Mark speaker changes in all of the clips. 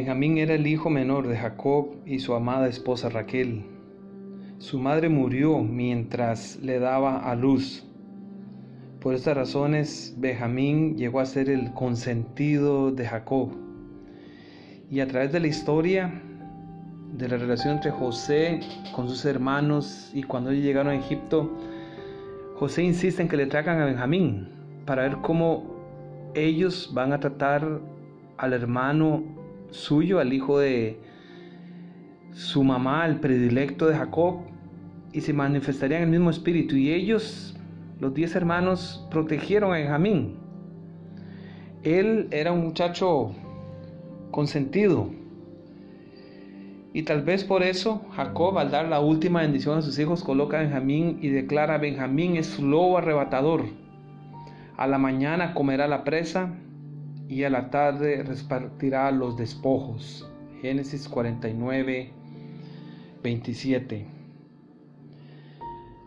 Speaker 1: Benjamín era el hijo menor de Jacob y su amada esposa Raquel. Su madre murió mientras le daba a luz. Por estas razones, Benjamín llegó a ser el consentido de Jacob. Y a través de la historia, de la relación entre José con sus hermanos y cuando ellos llegaron a Egipto, José insiste en que le traigan a Benjamín para ver cómo ellos van a tratar al hermano suyo, al hijo de su mamá, el predilecto de Jacob, y se manifestarían el mismo espíritu. Y ellos, los diez hermanos, protegieron a Benjamín. Él era un muchacho consentido. Y tal vez por eso Jacob al dar la última bendición a sus hijos coloca a Benjamín y declara, Benjamín es su lobo arrebatador. A la mañana comerá la presa y a la tarde repartirá los despojos. Génesis 49, 27.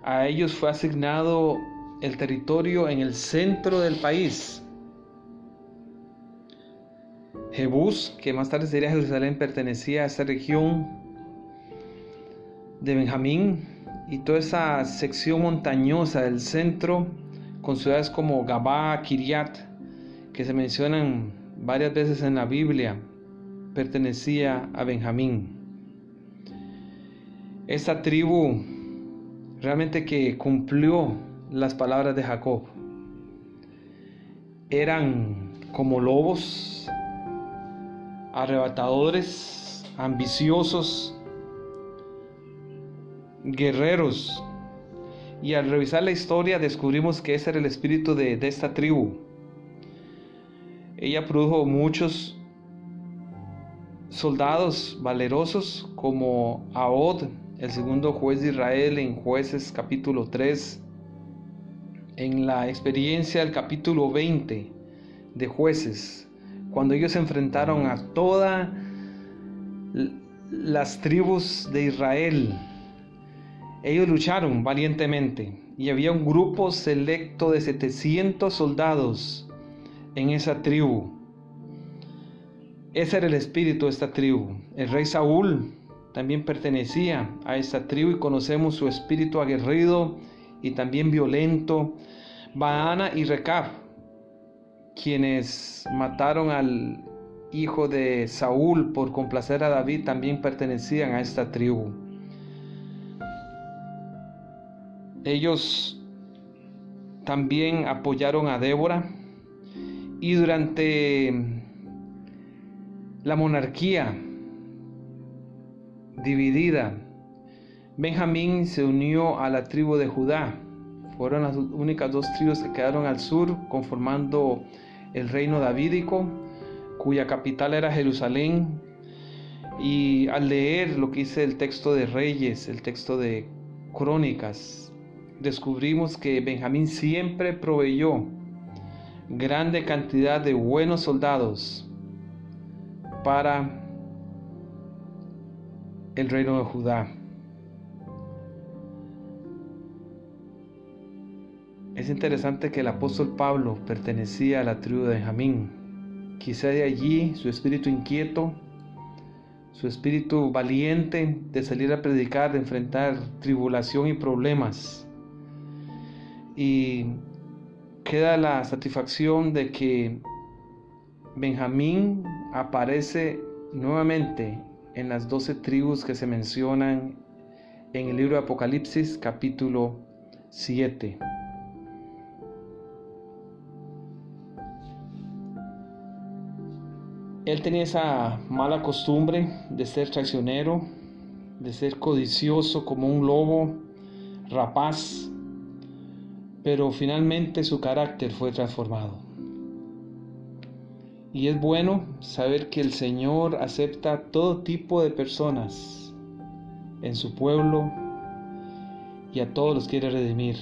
Speaker 1: A ellos fue asignado el territorio en el centro del país. Jebús, que más tarde sería Jerusalén, pertenecía a esta región de Benjamín y toda esa sección montañosa del centro, con ciudades como Gabá, Kiriat, que se mencionan varias veces en la Biblia, pertenecía a Benjamín. Esta tribu realmente que cumplió las palabras de Jacob. Eran como lobos, arrebatadores, ambiciosos, guerreros. Y al revisar la historia descubrimos que ese era el espíritu de, de esta tribu. Ella produjo muchos soldados valerosos como Aod, el segundo juez de Israel en jueces capítulo 3, en la experiencia del capítulo 20 de jueces, cuando ellos se enfrentaron a todas las tribus de Israel. Ellos lucharon valientemente y había un grupo selecto de 700 soldados en esa tribu. Ese era el espíritu de esta tribu. El rey Saúl también pertenecía a esta tribu y conocemos su espíritu aguerrido y también violento. Baana y Recab, quienes mataron al hijo de Saúl por complacer a David, también pertenecían a esta tribu. Ellos también apoyaron a Débora y durante la monarquía dividida, Benjamín se unió a la tribu de Judá. Fueron las únicas dos tribus que quedaron al sur, conformando el reino davídico, cuya capital era Jerusalén. Y al leer lo que dice el texto de Reyes, el texto de Crónicas, descubrimos que Benjamín siempre proveyó grande cantidad de buenos soldados para el reino de Judá. Es interesante que el apóstol Pablo pertenecía a la tribu de Benjamín. Quizá de allí su espíritu inquieto, su espíritu valiente de salir a predicar, de enfrentar tribulación y problemas. Y queda la satisfacción de que Benjamín aparece nuevamente en las doce tribus que se mencionan en el libro de Apocalipsis capítulo 7. Él tenía esa mala costumbre de ser traicionero, de ser codicioso como un lobo rapaz, pero finalmente su carácter fue transformado. Y es bueno saber que el Señor acepta todo tipo de personas en su pueblo y a todos los quiere redimir.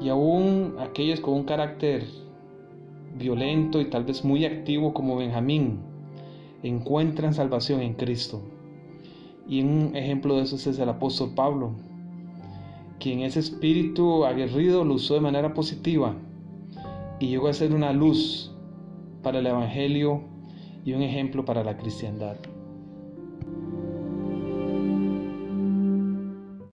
Speaker 1: Y aún aquellos con un carácter violento y tal vez muy activo como Benjamín encuentran salvación en Cristo. Y un ejemplo de eso es el apóstol Pablo, quien ese espíritu aguerrido lo usó de manera positiva y llegó a ser una luz para el Evangelio y un ejemplo para la cristiandad.